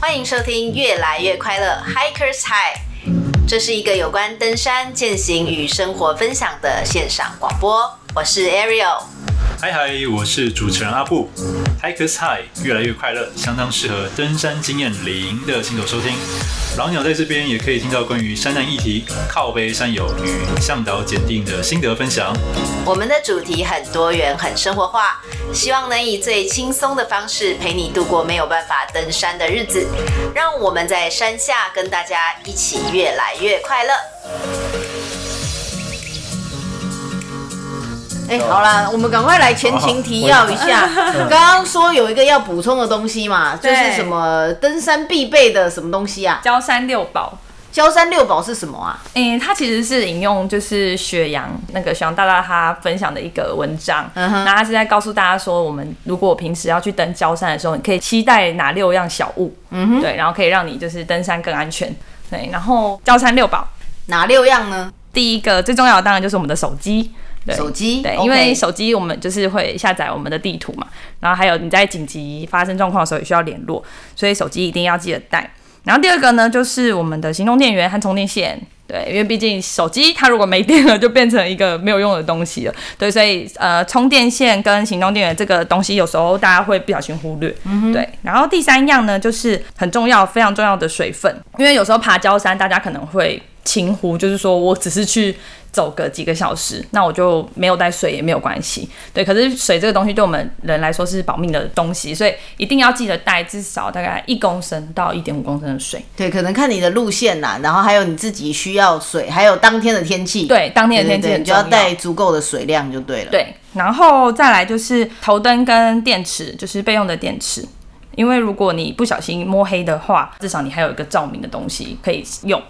欢迎收听《越来越快乐 Hikers High》，这是一个有关登山、践行与生活分享的线上广播。我是 Ariel。嗨嗨，我是主持人阿布。Hikers High，越来越快乐，相当适合登山经验零的新手收听。老鸟在这边也可以听到关于山难议题、靠背山友与向导检定的心得分享。我们的主题很多元、很生活化，希望能以最轻松的方式陪你度过没有办法登山的日子。让我们在山下跟大家一起越来越快乐。哎、欸，好啦，我们赶快来前情提要一下。刚刚说有一个要补充的东西嘛，就是什么登山必备的什么东西啊？焦山六宝。焦山六宝是什么啊？嗯、欸，它其实是引用就是雪阳那个雪阳大大他分享的一个文章，嗯哼，那他是在告诉大家说，我们如果平时要去登焦山的时候，你可以期待哪六样小物，嗯哼，对，然后可以让你就是登山更安全，对，然后焦山六宝哪六样呢？第一个最重要的当然就是我们的手机。手机对，因为手机我们就是会下载我们的地图嘛，然后还有你在紧急发生状况的时候也需要联络，所以手机一定要记得带。然后第二个呢，就是我们的行动电源和充电线，对，因为毕竟手机它如果没电了，就变成一个没有用的东西了，对，所以呃，充电线跟行动电源这个东西有时候大家会不小心忽略，嗯，对。然后第三样呢，就是很重要、非常重要的水分，因为有时候爬郊山，大家可能会轻忽，就是说我只是去。走个几个小时，那我就没有带水也没有关系。对，可是水这个东西对我们人来说是保命的东西，所以一定要记得带至少大概一公升到一点五公升的水。对，可能看你的路线呐，然后还有你自己需要水，还有当天的天气。对，当天的天气你就要带足够的水量就对了。对，然后再来就是头灯跟电池，就是备用的电池，因为如果你不小心摸黑的话，至少你还有一个照明的东西可以用。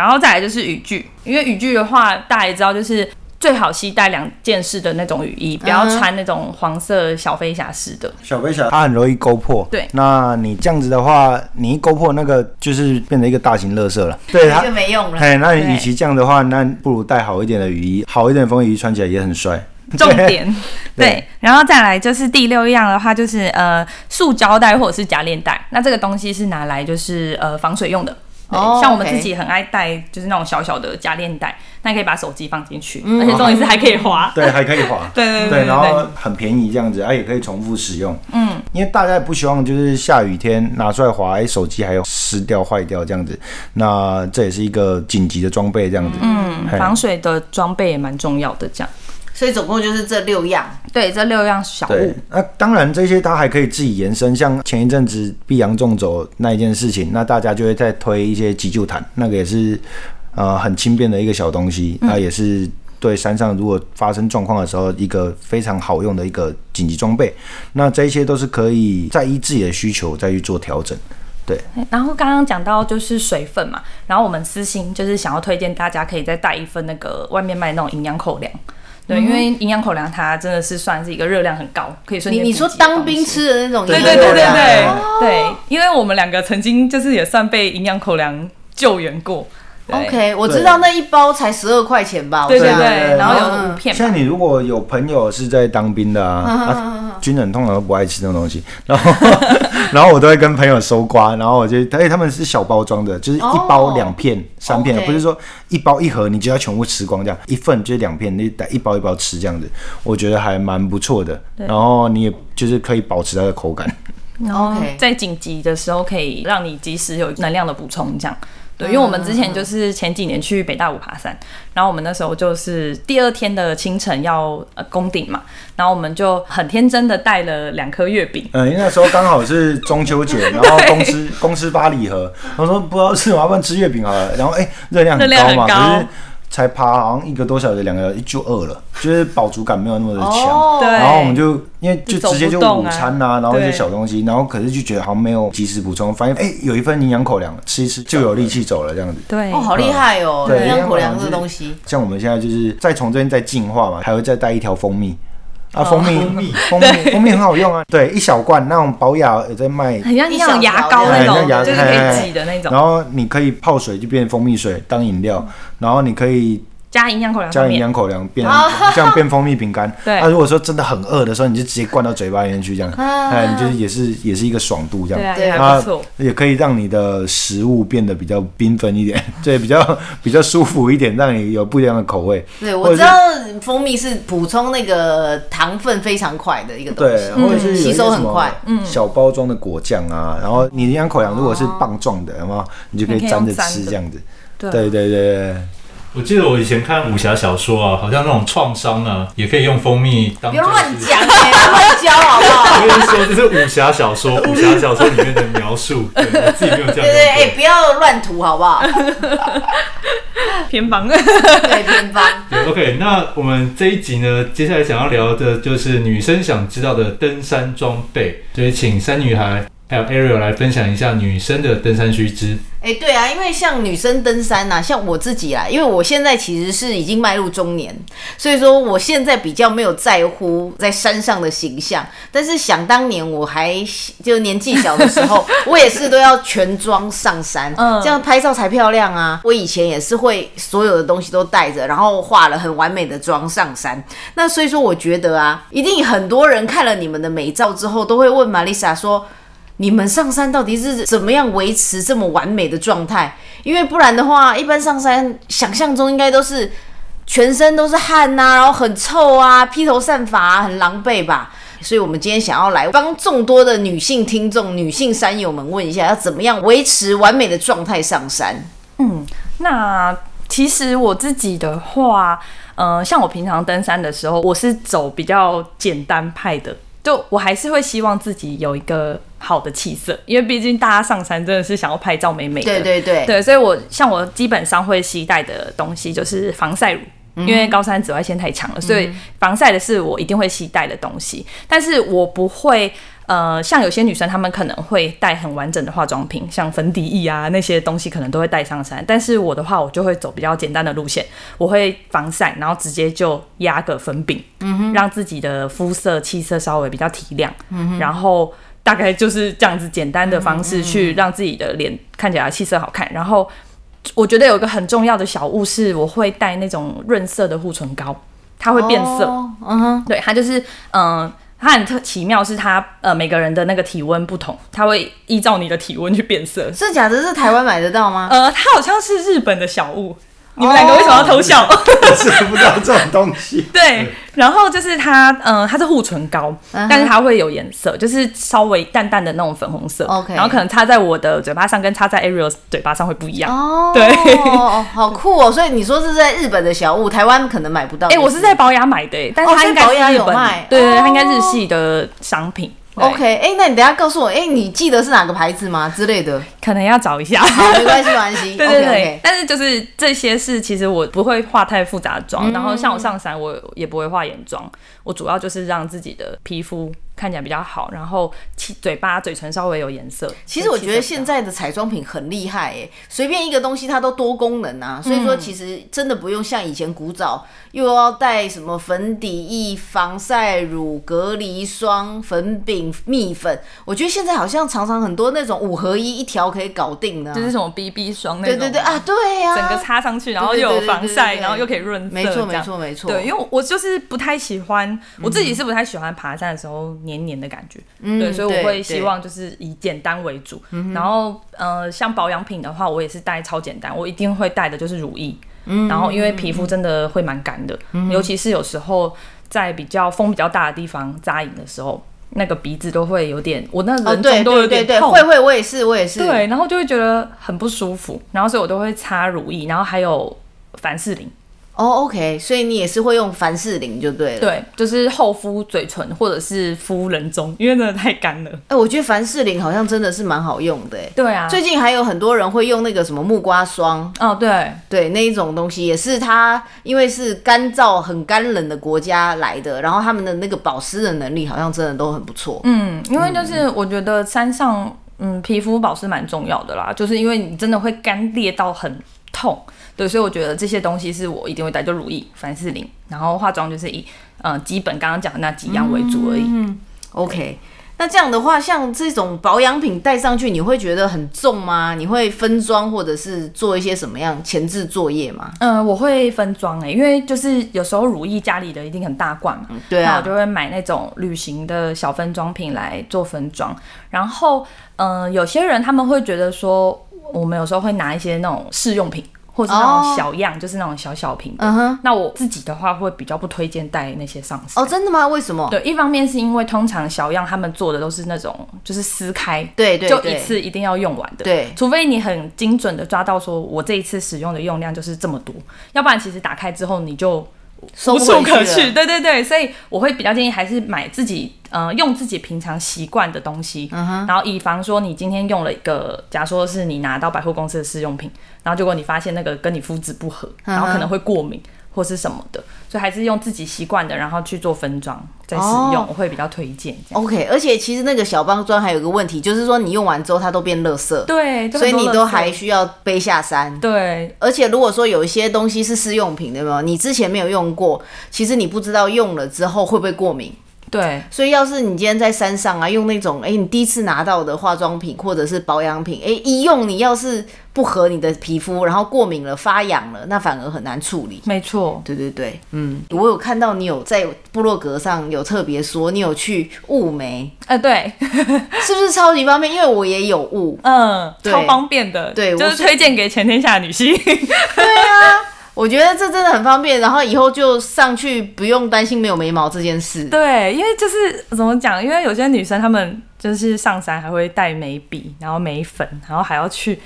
然后再来就是雨具，因为雨具的话，大家也知道，就是最好携带两件式的那种雨衣，不要穿那种黄色小飞侠式的。小飞侠它很容易勾破。对，那你这样子的话，你一勾破那个就是变成一个大型垃圾了。对，它就没用了。哎，那你与其这样的话，那不如带好一点的雨衣，好一点的风雨衣穿起来也很帅。重点 对，对，然后再来就是第六样的话，就是呃，塑胶袋或者是夹链袋。那这个东西是拿来就是呃防水用的。Oh, 像我们自己很爱带，就是那种小小的夹链袋，那你可以把手机放进去，嗯，而且重点是还可以滑，对，还可以滑，对对对，对，然后很便宜这样子，啊，也可以重复使用，嗯，因为大家也不希望就是下雨天拿出来滑，哎，手机还有湿掉坏掉这样子，那这也是一个紧急的装备这样子，嗯，防水的装备也蛮重要的这样。所以总共就是这六样，对，这六样小物。那当然这些它还可以自己延伸，像前一阵子碧阳纵走那一件事情，那大家就会在推一些急救毯，那个也是呃很轻便的一个小东西，那也是对山上如果发生状况的时候一个非常好用的一个紧急装备。那这些都是可以再依自己的需求再去做调整。对。然后刚刚讲到就是水分嘛，然后我们私心就是想要推荐大家可以再带一份那个外面卖那种营养口粮。对，因为营养口粮它真的是算是一个热量很高，可以瞬间。你你说当兵吃的那种，对对对对对对，因为我们两个曾经就是也算被营养口粮救援过。OK，我知道那一包才十二块钱吧？对对对，然后有五片。像你如果有朋友是在当兵的啊，啊军人通常都不爱吃这种东西，然后 然后我都会跟朋友收瓜，然后我就哎他们是小包装的，就是一包两片、oh, 三片，不是说一包一盒你就要全部吃光这样，一份就是两片，你得一包一包吃这样子，我觉得还蛮不错的。然后你也就是可以保持它的口感，然后在紧急的时候可以让你及时有能量的补充这样。对，因为我们之前就是前几年去北大五爬山，然后我们那时候就是第二天的清晨要呃攻顶嘛，然后我们就很天真的带了两颗月饼。嗯，因为那时候刚好是中秋节，然后 公司公司发礼盒，我说不知道吃，麻烦吃月饼好了。然后哎，热量很高嘛，可是。才爬好像一个多小时，两个就饿了，就是饱足感没有那么的强。Oh, 然后我们就因为就直接就午餐呐、啊，然后一些小东西，然后可是就觉得好像没有及时补充，发现哎有一份营养口粮，吃一吃就有力气走了这样子。对，哦，好厉害哦，营养口粮这个东西。像我们现在就是再从这边再进化嘛，还会再带一条蜂蜜。啊，蜂蜜，蜂蜜，蜂蜜，蜂蜜很好用啊。对，一小罐那种保雅也在卖，很像那种牙膏那种，就是可以挤的那种。然后你可以泡水就变蜂蜜水当饮料，然后你可以加营养口粮，加营养口粮变 这样变蜂蜜饼干。对。那如果说真的很饿的时候，你就直接灌到嘴巴里面去，这样，哎，你就是也是也是一个爽度这样。对啊，还不错。也可以让你的食物变得比较缤纷一点，对，比较比较舒服一点，让你有不一样的口味。对，我知道蜂蜜是补充那个糖分非常快的一个东西，对，或者是吸收很快。嗯，小包装的果酱啊，然后你营养口粮如果是棒状的，有没有？你就可以沾着吃这样子。对对对对。我记得我以前看武侠小说啊，好像那种创伤啊，也可以用蜂蜜当。不要乱讲哎，乱教好不好？我跟你说，这是武侠小说，武侠小说里面的描述，对，我自己没有这样。对对哎，不要乱涂好不好？偏方，对偏方。对，OK，那我们这一集呢，接下来想要聊的就是女生想知道的登山装备，所以请三女孩。还有 Ariel 来分享一下女生的登山须知。哎，对啊，因为像女生登山呐、啊，像我自己啦，因为我现在其实是已经迈入中年，所以说我现在比较没有在乎在山上的形象。但是想当年我还就年纪小的时候，我也是都要全妆上山，这样拍照才漂亮啊。我以前也是会所有的东西都带着，然后化了很完美的妆上山。那所以说，我觉得啊，一定很多人看了你们的美照之后，都会问玛丽莎说。你们上山到底是怎么样维持这么完美的状态？因为不然的话，一般上山想象中应该都是全身都是汗呐、啊，然后很臭啊，披头散发啊，很狼狈吧。所以，我们今天想要来帮众多的女性听众、女性山友们问一下，要怎么样维持完美的状态上山？嗯，那其实我自己的话，呃，像我平常登山的时候，我是走比较简单派的。就我还是会希望自己有一个好的气色，因为毕竟大家上山真的是想要拍照美美的。对对对。对，所以我像我基本上会携带的东西就是防晒乳，嗯、因为高山紫外线太强了，所以防晒的是我一定会携带的东西。但是我不会。呃，像有些女生，她们可能会带很完整的化妆品，像粉底液啊那些东西，可能都会带上山。但是我的话，我就会走比较简单的路线，我会防晒，然后直接就压个粉饼，嗯哼，让自己的肤色气色稍微比较提亮，嗯哼，然后大概就是这样子简单的方式去让自己的脸看起来气色好看。然后我觉得有一个很重要的小物是，我会带那种润色的护唇膏，它会变色，嗯哼，对，它就是嗯。呃它很特奇妙，是它呃每个人的那个体温不同，它会依照你的体温去变色。是假的？是台湾买得到吗？呃，它好像是日本的小物。你们两个为什么要偷笑？我、oh, 是不知道这种东西。对，然后就是它，嗯、呃，它是护唇膏，uh huh. 但是它会有颜色，就是稍微淡淡的那种粉红色。OK，然后可能擦在我的嘴巴上，跟擦在 Ariel 嘴巴上会不一样。哦，oh, 对，哦，好酷哦！所以你说是在日本的小物，台湾可能买不到。哎、欸，我是在宝雅买的，但是它应该是日本，哦、对对，它应该日系的商品。OK，哎、欸，那你等下告诉我，哎、欸，你记得是哪个牌子吗？之类的，可能要找一下。好，没关系，没关系。对对对，okay, okay 但是就是这些是，其实我不会化太复杂的妆，嗯、然后像我上山，我也不会化眼妆，我主要就是让自己的皮肤。看起来比较好，然后嘴巴、嘴唇稍微有颜色。其实我觉得现在的彩妆品很厉害哎，随便一个东西它都多功能啊。所以说其实真的不用像以前古早，又要带什么粉底液、防晒乳、隔离霜、粉饼、蜜粉。我觉得现在好像常常很多那种五合一一条可以搞定的，就是什么 BB 霜那种。对对对啊，对呀，整个擦上去，然后又有防晒，然后又可以润色。没错没错没错。对，因为我就是不太喜欢，我自己是不太喜欢爬山的时候。黏黏的感觉，嗯、对，所以我会希望就是以简单为主。然后，呃，像保养品的话，我也是带超简单，我一定会带的就是乳液。嗯、然后，因为皮肤真的会蛮干的，嗯、尤其是有时候在比较风比较大的地方扎营的时候，那个鼻子都会有点，我那人中都有点痛。会会，我也是，我也是。对，然后就会觉得很不舒服，然后所以我都会擦乳液，然后还有凡士林。哦、oh，OK，所以你也是会用凡士林就对了。对，就是厚敷嘴唇或者是敷人中，因为真的太干了。哎、欸，我觉得凡士林好像真的是蛮好用的。对啊，最近还有很多人会用那个什么木瓜霜。哦，对对，那一种东西也是它，因为是干燥很干冷的国家来的，然后他们的那个保湿的能力好像真的都很不错。嗯，因为就是我觉得山上，嗯，皮肤保湿蛮重要的啦，就是因为你真的会干裂到很痛。对，所以我觉得这些东西是我一定会带，就乳液、凡士林，然后化妆就是以嗯基本刚刚讲的那几样为主而已。嗯，OK。那这样的话，像这种保养品带上去，你会觉得很重吗？你会分装或者是做一些什么样前置作业吗？嗯，我会分装诶，因为就是有时候乳液家里的一定很大罐嘛，嗯、对啊，那我就会买那种旅行的小分装品来做分装。然后，嗯、呃，有些人他们会觉得说，我们有时候会拿一些那种试用品。或是那种小样，oh. 就是那种小小瓶的。嗯哼。那我自己的话，会比较不推荐带那些上身。哦，真的吗？为什么？对，一方面是因为通常小样他们做的都是那种，就是撕开，对对，就一次一定要用完的。对。除非你很精准的抓到，说我这一次使用的用量就是这么多，要不然其实打开之后你就无处可去。对对对，所以我会比较建议还是买自己。呃，用自己平常习惯的东西，嗯，然后以防说你今天用了一个，假如说是你拿到百货公司的试用品，然后结果你发现那个跟你肤质不合，嗯，然后可能会过敏或是什么的，所以还是用自己习惯的，然后去做分装再使用，哦，我会比较推荐。OK，而且其实那个小包装还有个问题，就是说你用完之后它都变垃圾，对，所以你都还需要背下山。对，而且如果说有一些东西是试用品，对吗？你之前没有用过，其实你不知道用了之后会不会过敏。对，所以要是你今天在山上啊，用那种哎、欸，你第一次拿到的化妆品或者是保养品，哎、欸，一用你要是不合你的皮肤，然后过敏了、发痒了，那反而很难处理。没错，对对对，嗯，我有看到你有在部落格上有特别说你有去雾眉，哎、呃，对，是不是超级方便？因为我也有雾，嗯，超方便的，对，就是推荐给全天下女性。对啊。我觉得这真的很方便，然后以后就上去不用担心没有眉毛这件事。对，因为就是怎么讲？因为有些女生她们就是上山还会带眉笔，然后眉粉，然后还要去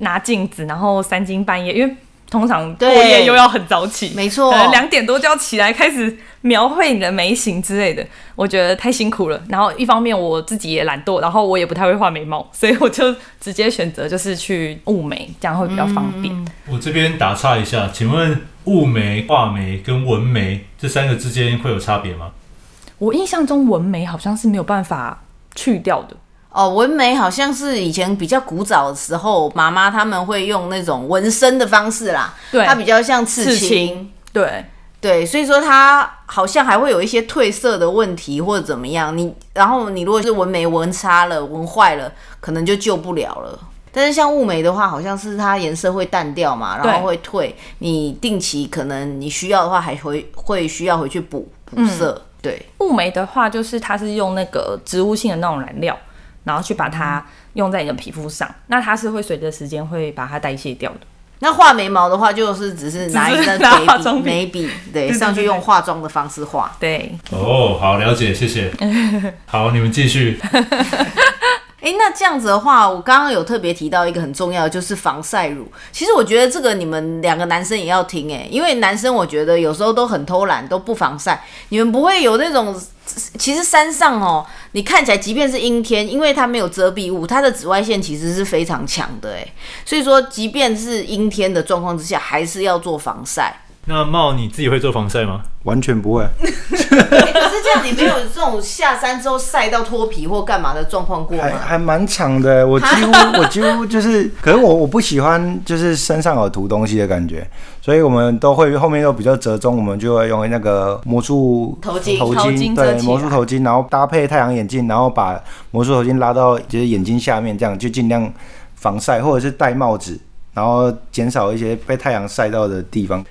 拿镜子，然后三更半夜，因为。通常过夜又要很早起，没错，可能两点多就要起来开始描绘你的眉形之类的，我觉得太辛苦了。然后一方面我自己也懒惰，然后我也不太会画眉毛，所以我就直接选择就是去雾眉，这样会比较方便。嗯、我这边打岔一下，请问雾眉、画眉跟纹眉这三个之间会有差别吗？我印象中纹眉好像是没有办法去掉的。哦，纹眉好像是以前比较古早的时候，妈妈他们会用那种纹身的方式啦。对，它比较像刺青。刺青对对，所以说它好像还会有一些褪色的问题或者怎么样。你然后你如果是纹眉纹差了、纹坏了，可能就救不了了。但是像雾眉的话，好像是它颜色会淡掉嘛，然后会退。你定期可能你需要的话，还会会需要回去补补色。嗯、对，雾眉的话，就是它是用那个植物性的那种染料。然后去把它用在你的皮肤上，那它是会随着时间会把它代谢掉的。那画眉毛的话，就是只是拿一根眉笔，眉笔对，上去用化妆的方式画。对。哦，好，了解，谢谢。好，你们继续。哎，那这样子的话，我刚刚有特别提到一个很重要的，就是防晒乳。其实我觉得这个你们两个男生也要听哎，因为男生我觉得有时候都很偷懒，都不防晒。你们不会有那种，其实山上哦，你看起来即便是阴天，因为它没有遮蔽物，它的紫外线其实是非常强的哎。所以说，即便是阴天的状况之下，还是要做防晒。那茂，你自己会做防晒吗？完全不会。可是这样，你没有这种下山之后晒到脱皮或干嘛的状况过吗？还还蛮长的，我几乎我几乎就是，可是我我不喜欢就是身上有涂东西的感觉，所以我们都会后面又比较折中，我们就会用那个魔术头巾，头巾对，魔术头巾，然后搭配太阳眼镜，然后把魔术头巾拉到就是眼睛下面，这样就尽量防晒，或者是戴帽子，然后减少一些被太阳晒到的地方。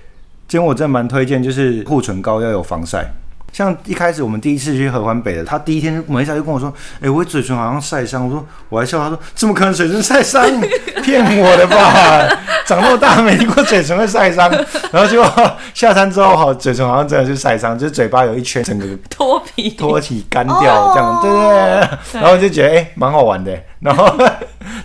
今天我真的蛮推荐，就是护唇膏要有防晒。像一开始我们第一次去合欢北的，他第一天没下就跟我说：“哎、欸，我嘴唇好像晒伤。”我说：“我还笑他说，怎么可能嘴唇晒伤？骗我的吧！长那么大没听过嘴唇会晒伤。”然后就下山之后，好，嘴唇好像真的是晒伤，就是嘴巴有一圈整个脱皮、脱皮干掉这样，对对对。然后就觉得哎，蛮、欸、好玩的。然后。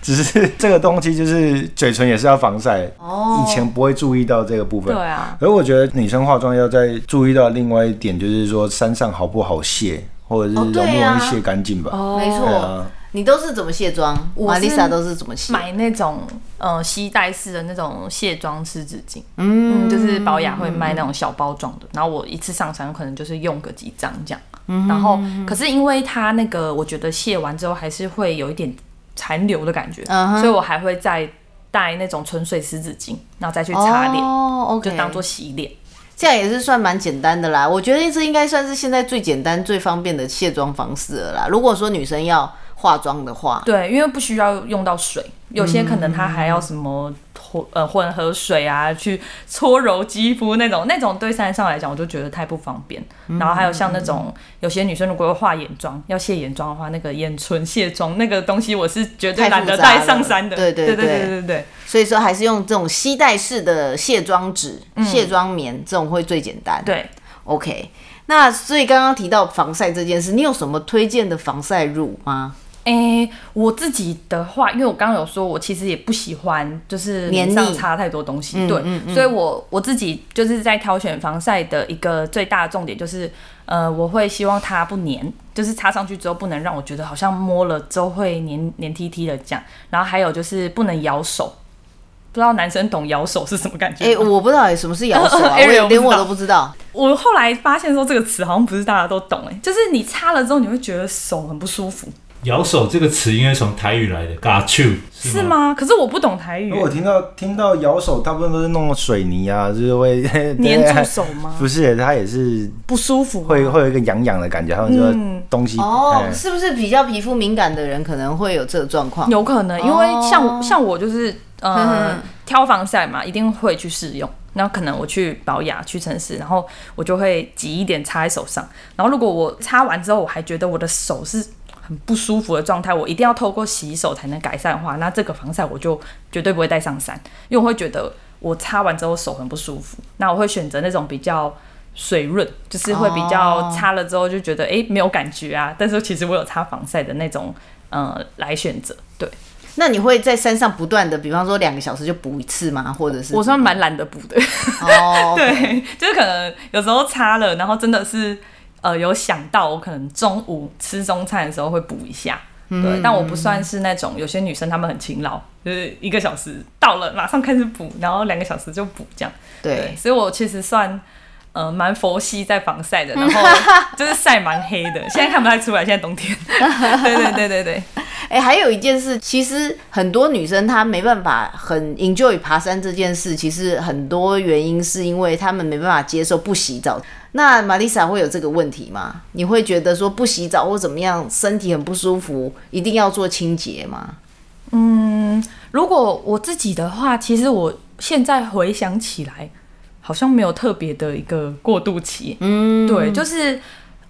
只是这个东西就是嘴唇也是要防晒，哦，以前不会注意到这个部分。对啊，而我觉得女生化妆要再注意到另外一点，就是说山上好不好卸，或者是容不容易卸干净吧？哦，没错、啊。你都是怎么卸妆？玛丽莎都是怎么卸？买那种呃吸带式的那种卸妆湿纸巾，嗯，就是宝雅会卖那种小包装的。然后我一次上山可能就是用个几张这样。嗯，然后可是因为它那个，我觉得卸完之后还是会有一点。残留的感觉，uh. 所以我还会再带那种纯水湿纸巾，然后再去擦脸，oh, okay. 就当做洗脸。这样也是算蛮简单的啦。我觉得这应该算是现在最简单、最方便的卸妆方式了啦。如果说女生要化妆的话，对，因为不需要用到水，有些可能它还要什么混呃混合水啊，去搓揉肌肤那种，那种对山上来讲，我就觉得太不方便。然后还有像那种有些女生如果要画眼妆，要卸眼妆的话，那个眼唇卸妆那个东西，我是绝对懒得带上山的。对对对对对对对。所以说还是用这种吸带式的卸妆纸、卸妆棉，这种会最简单。对，OK。那所以刚刚提到防晒这件事，你有什么推荐的防晒乳吗？诶、欸，我自己的话，因为我刚刚有说，我其实也不喜欢就是脸上擦太多东西，对，嗯嗯嗯、所以我我自己就是在挑选防晒的一个最大的重点就是，呃，我会希望它不粘，就是擦上去之后不能让我觉得好像摸了之后会黏黏 T T 的这样，然后还有就是不能咬手，不知道男生懂咬手是什么感觉？哎、欸，我不知道什么是咬手啊，我连我都不知道。我后来发现说这个词好像不是大家都懂，哎，就是你擦了之后你会觉得手很不舒服。咬手这个词应该从台语来的，got you 是，是吗？可是我不懂台语。我听到听到咬手，大部分都是弄水泥啊，就是会 粘住手吗？不是，它也是不舒服，会会有一个痒痒的感觉。他们说东西、嗯、哦，是不是比较皮肤敏感的人可能会有这个状况？有可能，因为像、哦、像我就是呃挑防晒嘛，一定会去试用。然后可能我去保养去城市，然后我就会挤一点擦在手上。然后如果我擦完之后，我还觉得我的手是。很不舒服的状态，我一定要透过洗手才能改善的话，那这个防晒我就绝对不会带上山，因为我会觉得我擦完之后手很不舒服。那我会选择那种比较水润，就是会比较擦了之后就觉得哎、欸、没有感觉啊，但是其实我有擦防晒的那种，呃，来选择。对，那你会在山上不断的，比方说两个小时就补一次吗？或者是？我算蛮懒得补的。哦，对，就是可能有时候擦了，然后真的是。呃，有想到我可能中午吃中餐的时候会补一下，对，嗯、但我不算是那种有些女生她们很勤劳，就是一个小时到了马上开始补，然后两个小时就补这样，对，对，所以我其实算呃蛮佛系在防晒的，然后就是晒蛮黑的，现在看不太出来，现在冬天，对对对对对，哎、欸，还有一件事，其实很多女生她没办法很 enjoy 爬山这件事，其实很多原因是因为她们没办法接受不洗澡。那玛丽莎会有这个问题吗？你会觉得说不洗澡或怎么样，身体很不舒服，一定要做清洁吗？嗯，如果我自己的话，其实我现在回想起来，好像没有特别的一个过渡期。嗯，对，就是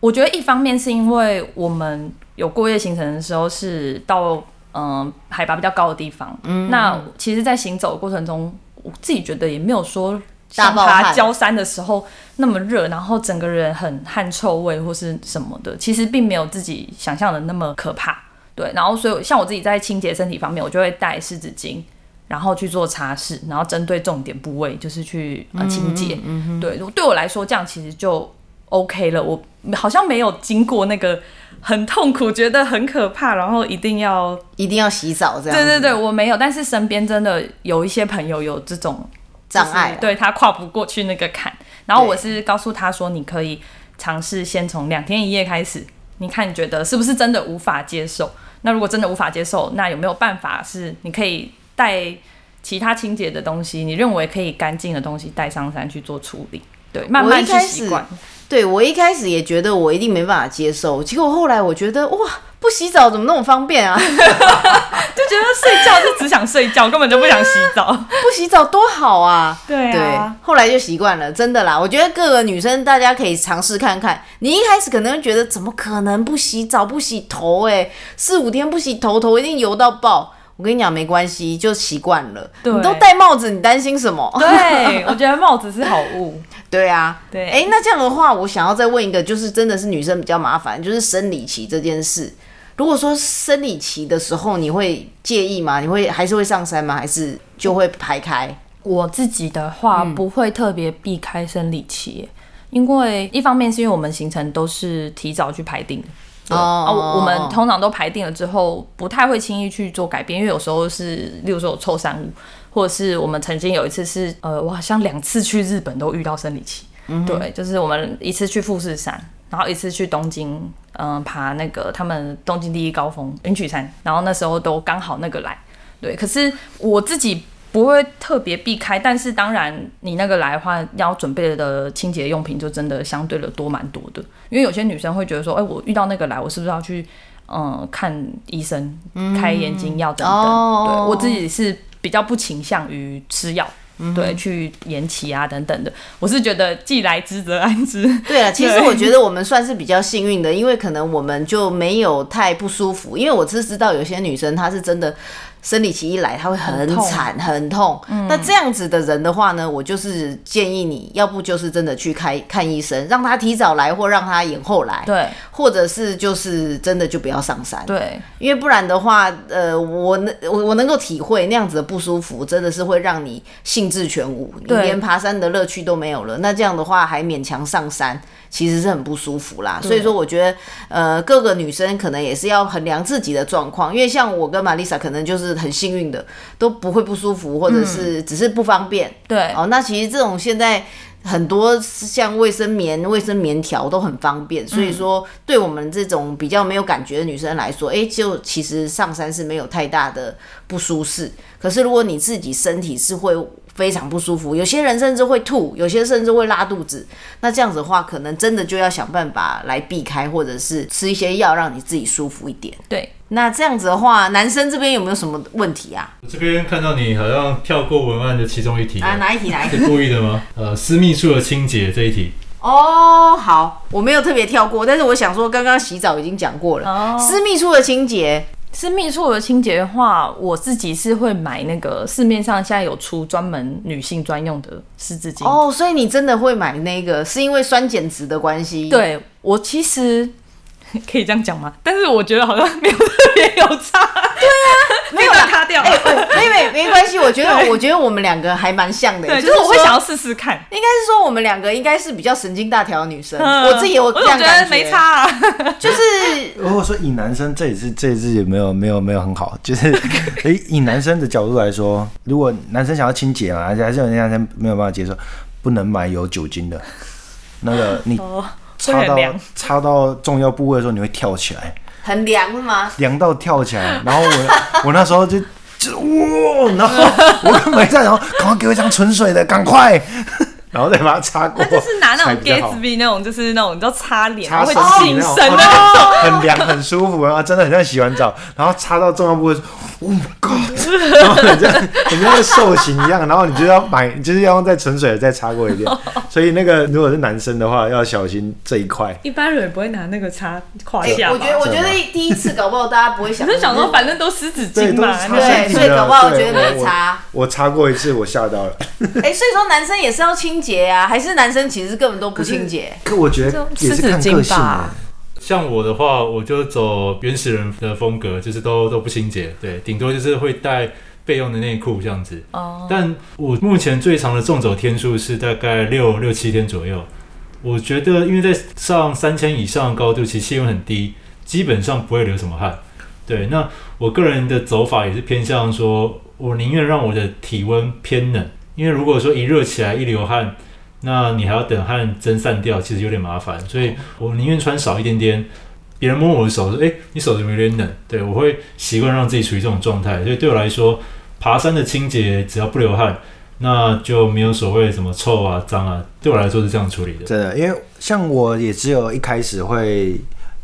我觉得一方面是因为我们有过夜行程的时候是到嗯、呃、海拔比较高的地方，嗯，那其实，在行走的过程中，我自己觉得也没有说。像爬郊山的时候那么热，然后整个人很汗臭味或是什么的，其实并没有自己想象的那么可怕。对，然后所以像我自己在清洁身体方面，我就会带湿纸巾，然后去做擦拭，然后针对重点部位就是去呃清洁。嗯嗯。对，对我来说这样其实就 OK 了。我好像没有经过那个很痛苦，觉得很可怕，然后一定要一定要洗澡这样。对对对，我没有，但是身边真的有一些朋友有这种。障碍，对，他跨不过去那个坎，然后我是告诉他说，你可以尝试先从两天一夜开始，你看你觉得是不是真的无法接受？那如果真的无法接受，那有没有办法是你可以带其他清洁的东西，你认为可以干净的东西带上山去做处理？对，慢慢去习惯。对，我一开始也觉得我一定没办法接受，结果后来我觉得哇，不洗澡怎么那么方便啊？就觉得睡觉就只想睡觉，根本就不想洗澡，不洗澡多好啊！对啊，对，后来就习惯了，真的啦。我觉得各个女生大家可以尝试看看。你一开始可能会觉得怎么可能不洗澡不洗头，欸？哎，四五天不洗头，头一定油到爆。我跟你讲，没关系，就习惯了。对，你都戴帽子，你担心什么？对，我觉得帽子是好物。对啊，对。哎、欸，那这样的话，我想要再问一个，就是真的是女生比较麻烦，就是生理期这件事。如果说生理期的时候，你会介意吗？你会还是会上山吗？还是就会排开？我自己的话，不会特别避开生理期，嗯、因为一方面是因为我们行程都是提早去排定的。哦，啊，我们通常都排定了之后，不太会轻易去做改变，因为有时候是，例如说有臭三五，或者是我们曾经有一次是，呃，我好像两次去日本都遇到生理期，嗯，对，就是我们一次去富士山，然后一次去东京，嗯、呃，爬那个他们东京第一高峰云曲山，然后那时候都刚好那个来，对，可是我自己不会特别避开，但是当然你那个来的话，要准备的清洁用品就真的相对的多蛮多的，因为有些女生会觉得说，哎，我遇到那个来，我是不是要去嗯看医生，开眼睛药等等？哦、对我自己是比较不倾向于吃药。嗯、对，去延期啊等等的，我是觉得既来之则安之。对啊，其实我觉得我们算是比较幸运的，因为可能我们就没有太不舒服，因为我是知道有些女生她是真的。生理期一来，他会很惨很痛。那、嗯、这样子的人的话呢，我就是建议你要不就是真的去开看医生，让他提早来，或让他延后来。对，或者是就是真的就不要上山。对，因为不然的话，呃，我能我我能够体会那样子的不舒服，真的是会让你兴致全无，你连爬山的乐趣都没有了。那这样的话还勉强上山，其实是很不舒服啦。所以说，我觉得呃，各个女生可能也是要衡量自己的状况，因为像我跟玛丽莎可能就是。很幸运的都不会不舒服，或者是只是不方便。嗯、对哦，那其实这种现在很多像卫生棉、卫生棉条都很方便，所以说对我们这种比较没有感觉的女生来说，哎、欸，就其实上山是没有太大的不舒适。可是如果你自己身体是会。非常不舒服，有些人甚至会吐，有些甚至会拉肚子。那这样子的话，可能真的就要想办法来避开，或者是吃一些药，让你自己舒服一点。对，那这样子的话，男生这边有没有什么问题啊？我这边看到你好像跳过文案的其中一题啊，哪一题？哪一题？是故意的吗？呃，私密处的清洁这一题。哦，好，我没有特别跳过，但是我想说，刚刚洗澡已经讲过了，哦、私密处的清洁。私密处的清洁的话，我自己是会买那个市面上现在有出专门女性专用的湿纸巾。哦，所以你真的会买那个，是因为酸碱值的关系？对，我其实。可以这样讲吗？但是我觉得好像没有特别有差。对啊，没关系。我觉得我觉得我们两个还蛮像的。对，就是我会想要试试看。应该是说我们两个应该是比较神经大条的女生。我自己有这样感觉。我觉得没差啊。就是如果说以男生这一次这一次也没有没有没有很好，就是以以男生的角度来说，如果男生想要清洁嘛，而且还是有些男生没有办法接受，不能买有酒精的。那个你。擦到插到重要部位的时候，你会跳起来，很凉是吗？凉到跳起来，然后我我那时候就就哇，然后我跟没在，然后赶快给我一张纯水的，赶快。然后再把它擦过，那就是拿那种 Gatsby 那种，就是那种你知道擦脸，擦会醒神的那种，很凉很舒服啊，真的很像洗完澡。然后擦到重要部位，Oh my God！然后很像很像受刑一样，然后你就要买，就是要用再纯水的再擦过一遍。所以那个如果是男生的话，要小心这一块。一般人也不会拿那个擦胯下。我觉得我觉得第一次搞不好大家不会想，就想说反正都湿纸巾嘛，对，所以搞不好我觉得没擦。我擦过一次，我吓到了。哎，所以说男生也是要清洁啊，还是男生其实根本都不清洁？可我觉得也是看个性。像我的话，我就走原始人的风格，就是都都不清洁，对，顶多就是会带备用的内裤这样子。哦。但我目前最长的纵走天数是大概六六七天左右。我觉得，因为在上三千以上的高度，其实气温很低，基本上不会流什么汗。对，那我个人的走法也是偏向说，我宁愿让我的体温偏冷。因为如果说一热起来一流汗，那你还要等汗蒸散掉，其实有点麻烦，所以我宁愿穿少一点点。别人摸我的手说：“哎，你手怎么有点冷？”对，我会习惯让自己处于这种状态。所以对我来说，爬山的清洁只要不流汗，那就没有所谓什么臭啊、脏啊。对我来说是这样处理的。真的，因为像我也只有一开始会，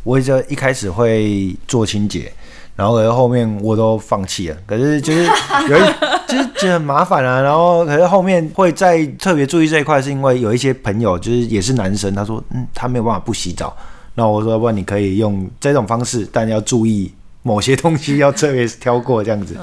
我也只有一开始会做清洁。然后可是后面我都放弃了，可是就是 有一就是觉得很麻烦啊。然后可是后面会再特别注意这一块，是因为有一些朋友就是也是男生，他说嗯他没有办法不洗澡，那我说要不然你可以用这种方式，但要注意某些东西要特别挑过这样子。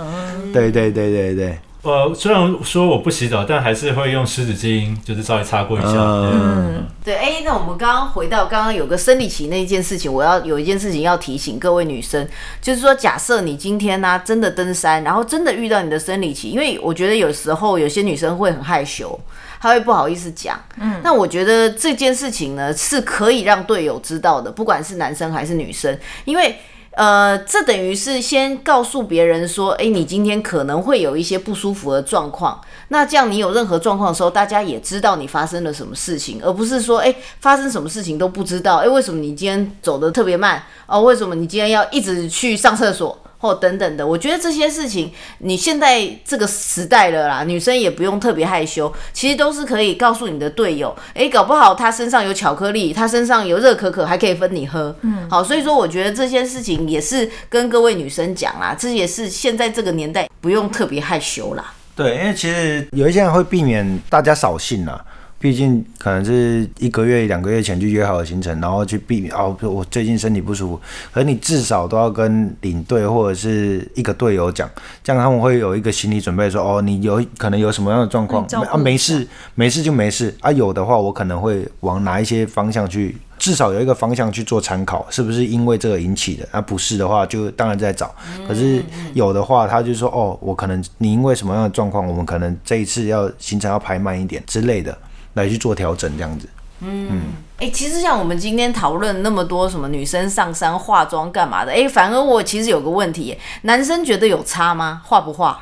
对对对对对。呃，虽然说我不洗澡，但还是会用湿纸巾，就是稍微擦过一下。嗯，对。哎、欸，那我们刚刚回到刚刚有个生理期那一件事情，我要有一件事情要提醒各位女生，就是说，假设你今天呢、啊、真的登山，然后真的遇到你的生理期，因为我觉得有时候有些女生会很害羞，她会不好意思讲。嗯，那我觉得这件事情呢是可以让队友知道的，不管是男生还是女生，因为。呃，这等于是先告诉别人说，哎，你今天可能会有一些不舒服的状况。那这样你有任何状况的时候，大家也知道你发生了什么事情，而不是说，哎，发生什么事情都不知道。哎，为什么你今天走的特别慢？哦，为什么你今天要一直去上厕所？或等等的，我觉得这些事情，你现在这个时代了啦，女生也不用特别害羞，其实都是可以告诉你的队友，诶，搞不好他身上有巧克力，他身上有热可可，还可以分你喝。嗯，好，所以说我觉得这些事情也是跟各位女生讲啦，这也是现在这个年代不用特别害羞啦。对，因为其实有一些人会避免大家扫兴啦。毕竟可能是一个月、两个月前就约好的行程，然后去避免哦，我最近身体不舒服。可是你至少都要跟领队或者是一个队友讲，这样他们会有一个心理准备说，说哦，你有可能有什么样的状况啊？没事，没事就没事啊。有的话，我可能会往哪一些方向去，至少有一个方向去做参考，是不是因为这个引起的？啊，不是的话，就当然在找。可是有的话，他就说哦，我可能你因为什么样的状况，我们可能这一次要行程要排慢一点之类的。来去做调整，这样子。嗯，哎、欸，其实像我们今天讨论那么多什么女生上山化妆干嘛的，哎、欸，反而我其实有个问题，男生觉得有差吗？化不化？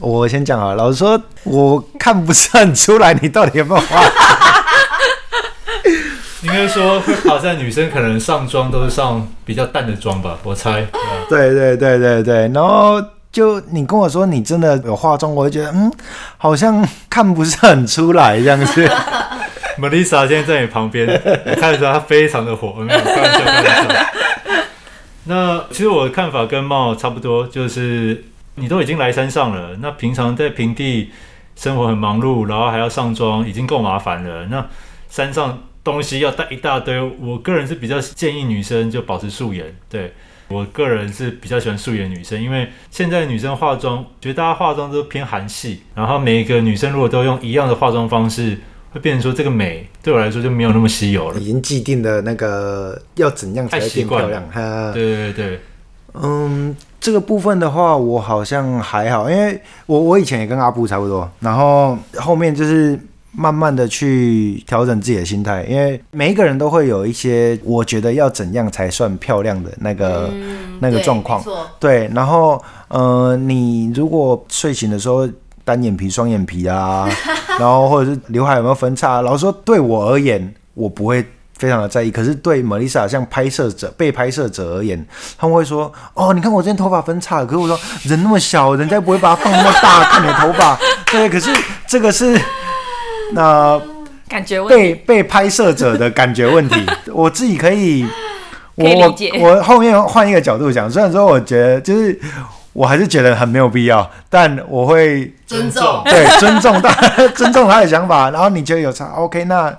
我先讲啊，老实说，我看不是很出来你到底有没有化。应该说，好像女生可能上妆都是上比较淡的妆吧，我猜。对对对对对，然后。就你跟我说你真的有化妆，我会觉得嗯，好像看不是很出来这样子。Melissa 现在在你旁边，我看得出她非常的火，没有开玩笑，开玩笑。那其实我的看法跟茂差不多，就是你都已经来山上了，那平常在平地生活很忙碌，然后还要上妆，已经够麻烦了。那山上东西要带一大堆，我个人是比较建议女生就保持素颜，对。我个人是比较喜欢素颜女生，因为现在女生化妆，觉得大家化妆都偏韩系，然后每一个女生如果都用一样的化妆方式，会变成说这个美对我来说就没有那么稀有了。已经既定的那个要怎样才会变漂亮？哈，对对对，嗯，这个部分的话，我好像还好，因为我我以前也跟阿布差不多，然后后面就是。慢慢的去调整自己的心态，因为每一个人都会有一些我觉得要怎样才算漂亮的那个、嗯、那个状况。对，然后呃，你如果睡醒的时候单眼皮、双眼皮啊，然后或者是刘海有没有分叉，老实说对我而言，我不会非常的在意。可是对 Melissa 像拍摄者、被拍摄者而言，他们会说：“哦，你看我今天头发分叉了。”可是我说人那么小，人家不会把它放那么大看你的头发。对，可是这个是。那 感觉被被拍摄者的感觉问题，我自己可以，我以。我我后面换一个角度讲，虽然说我觉得就是我还是觉得很没有必要，但我会尊重，对尊重他 尊重他的想法。然后你觉得有差，OK，那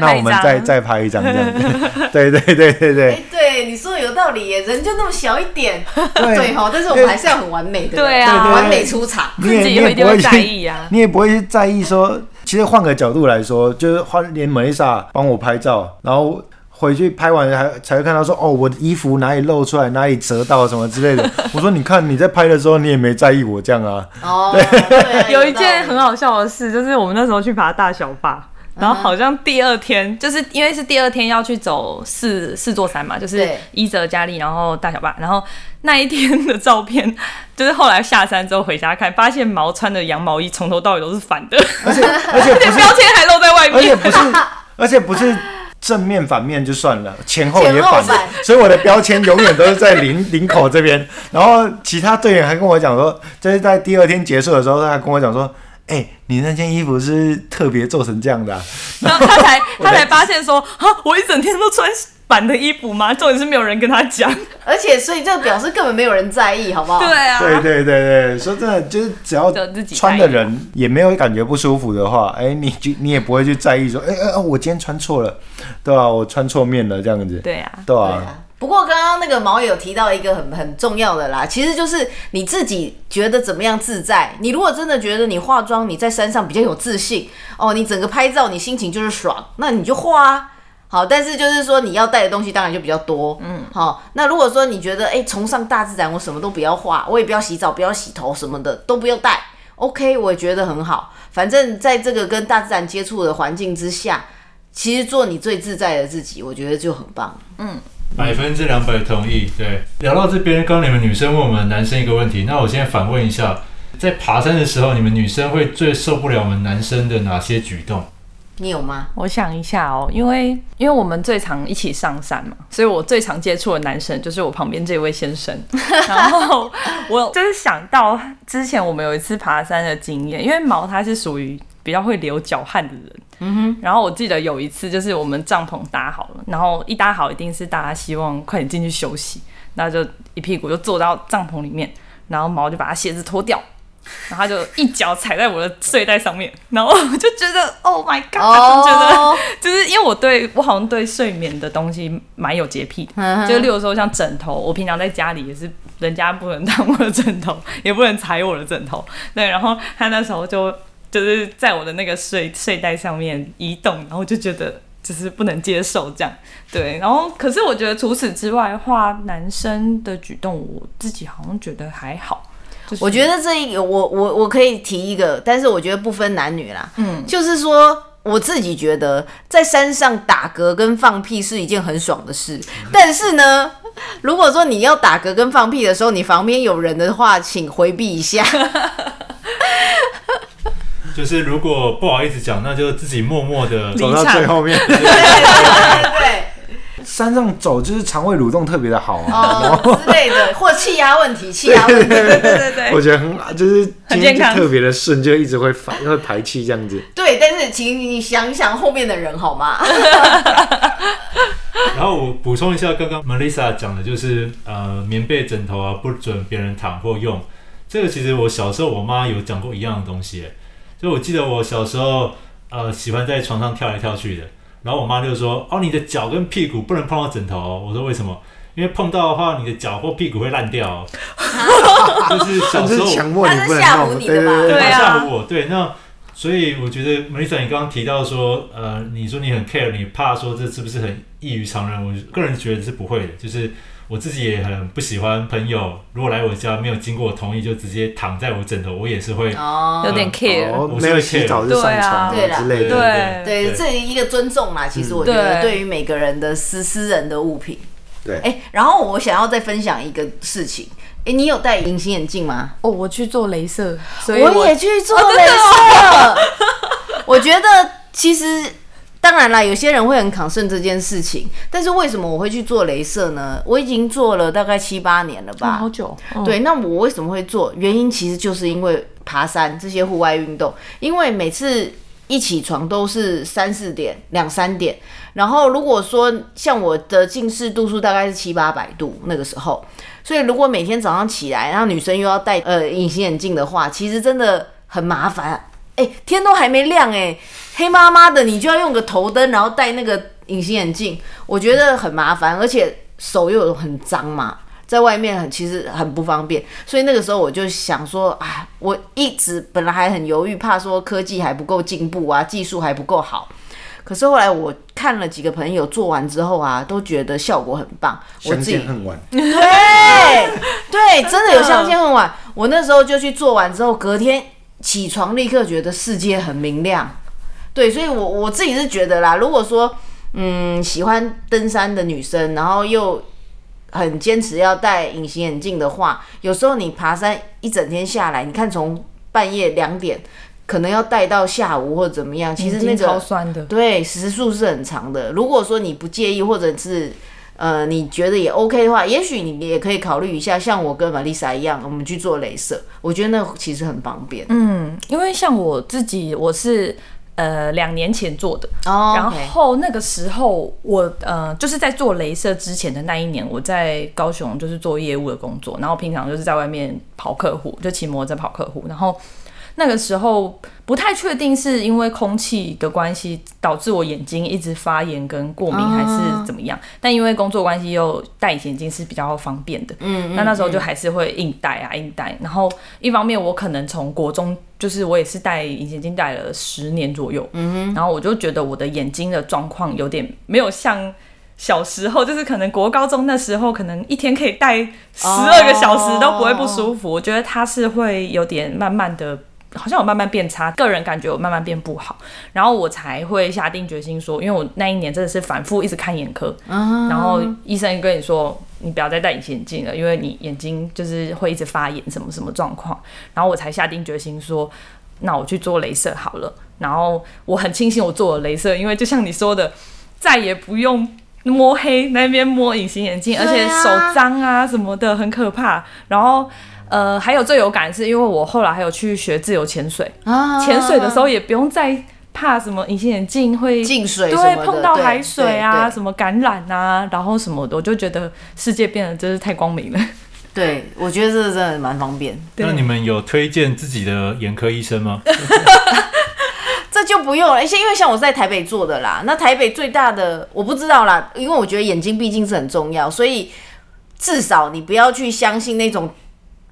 那我们再再拍一张这样子。对对对对对。哎，对你说的有道理耶，人就那么小一点，对哈，但是我们还是要很完美的，对啊，完美出场，你也你也不会在意啊，你也不会在意说。其实换个角度来说，就是换连 Melissa 帮我拍照，然后回去拍完还才会看到说，哦，我的衣服哪里露出来，哪里折到什么之类的。我说你看你在拍的时候，你也没在意我这样啊。哦，对，有一件很好笑的事，就是我们那时候去爬大小霸。然后好像第二天，就是因为是第二天要去走四四座山嘛，就是伊泽、加利，然后大小霸。然后那一天的照片，就是后来下山之后回家看，发现毛穿的羊毛衣从头到尾都是反的，而且 而且标签还露在外面，而且不是 而且不是正面反面就算了，前后也反的，所以我的标签永远都是在领领口这边。然后其他队员还跟我讲说，就是在第二天结束的时候，他还跟我讲说。哎、欸，你那件衣服是特别做成这样的、啊，然后他才他才发现说，啊，我一整天都穿反的衣服吗？重点是没有人跟他讲，而且所以这个表示根本没有人在意，好不好？对啊，对对对对，说真的，就是只要穿的人也没有感觉不舒服的话，哎、欸，你就你也不会去在意说，哎、欸、哎，我今天穿错了，对吧、啊？我穿错面了这样子，对啊，对啊。不过刚刚那个毛也有提到一个很很重要的啦，其实就是你自己觉得怎么样自在。你如果真的觉得你化妆你在山上比较有自信哦，你整个拍照你心情就是爽，那你就化啊。好，但是就是说你要带的东西当然就比较多，嗯，好。那如果说你觉得哎，崇尚大自然，我什么都不要化，我也不要洗澡，不要洗头什么的都不要带，OK，我也觉得很好。反正在这个跟大自然接触的环境之下，其实做你最自在的自己，我觉得就很棒，嗯。百分之两百同意。对，聊到这边，刚刚你们女生问我们男生一个问题，那我现在反问一下，在爬山的时候，你们女生会最受不了我们男生的哪些举动？你有吗？我想一下哦，因为因为我们最常一起上山嘛，所以我最常接触的男生就是我旁边这位先生。然后我 就是想到之前我们有一次爬山的经验，因为毛他是属于比较会流脚汗的人。嗯哼。然后我记得有一次就是我们帐篷搭好了，然后一搭好一定是大家希望快点进去休息，那就一屁股就坐到帐篷里面，然后毛就把他鞋子脱掉。然后他就一脚踩在我的睡袋上面，然后我就觉得，Oh my God！、Oh. 就觉得 就是因为我对我好像对睡眠的东西蛮有洁癖的，uh huh. 就例如说像枕头，我平常在家里也是人家不能当我的枕头，也不能踩我的枕头。对，然后他那时候就就是在我的那个睡睡袋上面移动，然后我就觉得就是不能接受这样。对，然后可是我觉得除此之外的话，男生的举动我自己好像觉得还好。我觉得这一个，我我我可以提一个，但是我觉得不分男女啦。嗯，就是说我自己觉得在山上打嗝跟放屁是一件很爽的事，但是呢，如果说你要打嗝跟放屁的时候，你旁边有人的话，请回避一下。就是如果不好意思讲，那就自己默默的走到最后面。对对对对。山上走就是肠胃蠕动特别的好啊，之类的，或气压问题，气压问题，对对对，我觉得很就是今天就特别的顺，就一直会反会排气这样子。对，但是请你想一想后面的人好吗？然后我补充一下，刚刚 Melissa 讲的就是呃，棉被枕头啊，不准别人躺或用。这个其实我小时候我妈有讲过一样的东西，就我记得我小时候呃喜欢在床上跳来跳去的。然后我妈就说：“哦，你的脚跟屁股不能碰到枕头哦。”我说：“为什么？因为碰到的话，你的脚或屁股会烂掉哦。”就是小时候强迫你不能吓唬你的吧？对，吓唬我。对，那所以我觉得 Melissa，你刚刚提到说，呃，你说你很 care，你怕说这是不是很异于常人？我个人觉得是不会的，就是。我自己也很不喜欢朋友如果来我家没有经过我同意就直接躺在我枕头，我也是会有点 care，没有洗澡就上床之类的。对对，这一个尊重嘛，其实我觉得对于每个人的私私人的物品。对，哎，然后我想要再分享一个事情，哎，你有戴隐形眼镜吗？哦，我去做镭射，所以我也去做镭射。我觉得其实。当然啦，有些人会很抗胜这件事情，但是为什么我会去做镭射呢？我已经做了大概七八年了吧，好久。对，那我为什么会做？原因其实就是因为爬山这些户外运动，因为每次一起床都是三四点、两三点，然后如果说像我的近视度数大概是七八百度那个时候，所以如果每天早上起来，然后女生又要戴呃隐形眼镜的话，其实真的很麻烦。哎，天都还没亮哎，黑麻麻的，你就要用个头灯，然后戴那个隐形眼镜，我觉得很麻烦，而且手又很脏嘛，在外面很其实很不方便，所以那个时候我就想说，啊，我一直本来还很犹豫，怕说科技还不够进步啊，技术还不够好，可是后来我看了几个朋友做完之后啊，都觉得效果很棒，我自己很晚，对对，真的有相见恨晚，我那时候就去做完之后，隔天。起床立刻觉得世界很明亮，对，所以我我自己是觉得啦，如果说嗯喜欢登山的女生，然后又很坚持要戴隐形眼镜的话，有时候你爬山一整天下来，你看从半夜两点可能要戴到下午或者怎么样，其实那个超酸的，对，时速是很长的。如果说你不介意或者是。呃，你觉得也 OK 的话，也许你也可以考虑一下，像我跟玛丽莎一样，我们去做镭射。我觉得那其实很方便。嗯，因为像我自己，我是呃两年前做的，oh. 然后那个时候我呃就是在做镭射之前的那一年，我在高雄就是做业务的工作，然后平常就是在外面跑客户，就骑摩托车跑客户，然后。那个时候不太确定是因为空气的关系导致我眼睛一直发炎跟过敏，还是怎么样？但因为工作关系又戴隐形眼镜是比较方便的。嗯，那那时候就还是会硬戴啊，硬戴。然后一方面我可能从国中就是我也是戴隐形眼镜戴了十年左右。嗯，然后我就觉得我的眼睛的状况有点没有像小时候，就是可能国高中那时候可能一天可以戴十二个小时都不会不舒服。我觉得它是会有点慢慢的。好像有慢慢变差，个人感觉有慢慢变不好，然后我才会下定决心说，因为我那一年真的是反复一直看眼科，嗯、然后医生跟你说，你不要再戴隐形眼镜了，因为你眼睛就是会一直发炎，什么什么状况，然后我才下定决心说，那我去做镭射好了。然后我很庆幸我做了镭射，因为就像你说的，再也不用摸黑那边摸隐形眼镜，而且手脏啊什么的很可怕。然后呃，还有最有感是，因为我后来还有去学自由潜水，啊、潜水的时候也不用再怕什么隐形眼镜会进水，对，碰到海水啊，什么感染啊，然后什么的，我就觉得世界变得真是太光明了。对，我觉得这个真的蛮方便。那你们有推荐自己的眼科医生吗？这就不用了，因为像我在台北做的啦。那台北最大的我不知道啦，因为我觉得眼睛毕竟是很重要，所以至少你不要去相信那种，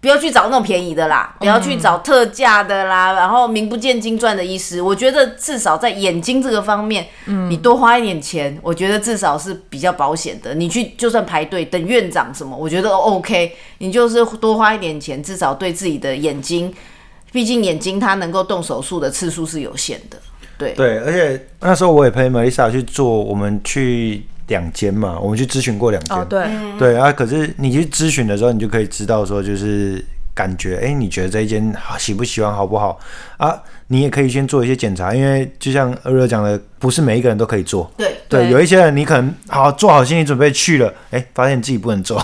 不要去找那种便宜的啦，不要去找特价的啦，然后名不见经传的医师。我觉得至少在眼睛这个方面，嗯，你多花一点钱，我觉得至少是比较保险的。你去就算排队等院长什么，我觉得 OK，你就是多花一点钱，至少对自己的眼睛。毕竟眼睛它能够动手术的次数是有限的，对对，而且那时候我也陪 Melissa 去做，我们去两间嘛，我们去咨询过两间，哦，对对啊。可是你去咨询的时候，你就可以知道说，就是感觉，哎，你觉得这一间喜不喜欢，好不好啊？你也可以先做一些检查，因为就像二乐讲的，不是每一个人都可以做，对对，有一些人你可能好做好心理准备去了，哎，发现自己不能做，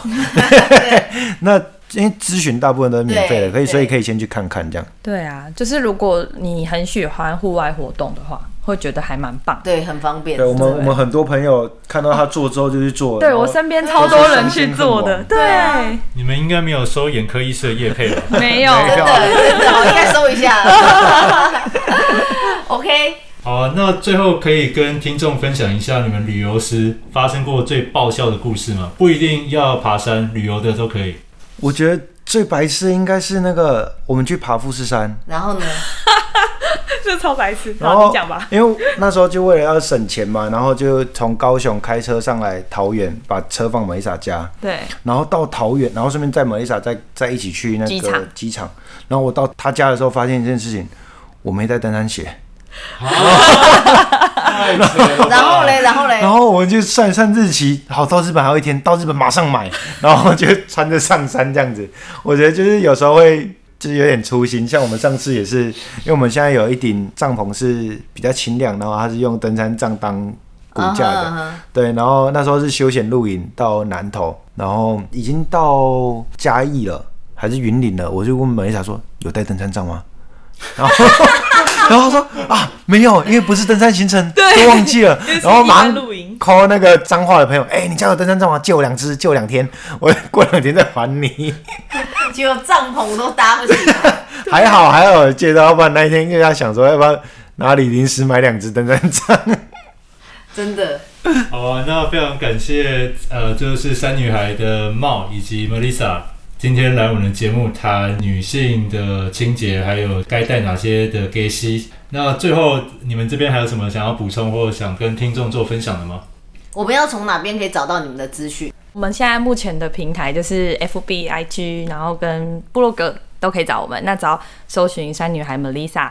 那。因为咨询大部分都是免费的，可以，所以可以先去看看这样。对啊，就是如果你很喜欢户外活动的话，会觉得还蛮棒。对，很方便。对，我们我们很多朋友看到他做之后就去做。对，我身边超多人去做的。对，你们应该没有收眼科医师的业配吧？没有，真的真的，应该收一下。OK。好，那最后可以跟听众分享一下你们旅游时发生过最爆笑的故事吗？不一定要爬山，旅游的都可以。我觉得最白痴应该是那个我们去爬富士山，然后呢，这 超白痴。然后你讲吧，因为那时候就为了要省钱嘛，然后就从高雄开车上来桃园，把车放 Melissa 家。对。然后到桃园，然后顺便带 Melissa 再再一起去那个机场。机场。然后我到他家的时候，发现一件事情，我没带登山鞋。然后嘞，然后嘞，然后我们就算算日期，好，到日本还有一天，到日本马上买，然后就穿着上山这样子。我觉得就是有时候会就是有点粗心，像我们上次也是，因为我们现在有一顶帐篷是比较轻量，然后它是用登山杖当骨架的，uh huh, uh huh. 对。然后那时候是休闲露营到南投，然后已经到嘉义了，还是云林了，我就问 Melissa 说，有带登山杖吗？然后。然后他说啊，没有，因为不是登山行程，都忘记了。然后马上 call 那个彰化的朋友，哎、欸，你家有登山杖吗？借我两只，借我两天，我过两天再还你。结果帐篷都搭不起来。还好还好借到，要不然那一天又要想说要不要哪里临时买两只登山杖。真的。好啊，那非常感谢呃，就是三女孩的茂以及 Melissa。今天来我们的节目谈女性的清洁，还有该带哪些的给息。那最后你们这边还有什么想要补充或想跟听众做分享的吗？我们要从哪边可以找到你们的资讯？我们现在目前的平台就是 FB、IG，然后跟部落格都可以找我们。那只要搜寻山女孩 Melissa，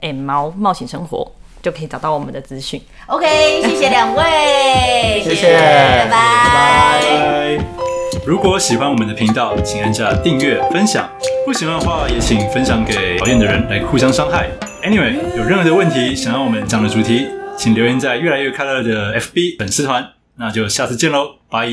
哎，猫冒险生活就可以找到我们的资讯。OK，谢谢两位，谢谢，拜拜。拜拜。如果喜欢我们的频道，请按下订阅、分享；不喜欢的话，也请分享给讨厌的人来互相伤害。Anyway，有任何的问题想要我们讲的主题，请留言在越来越快乐的 FB 粉丝团。那就下次见喽，拜。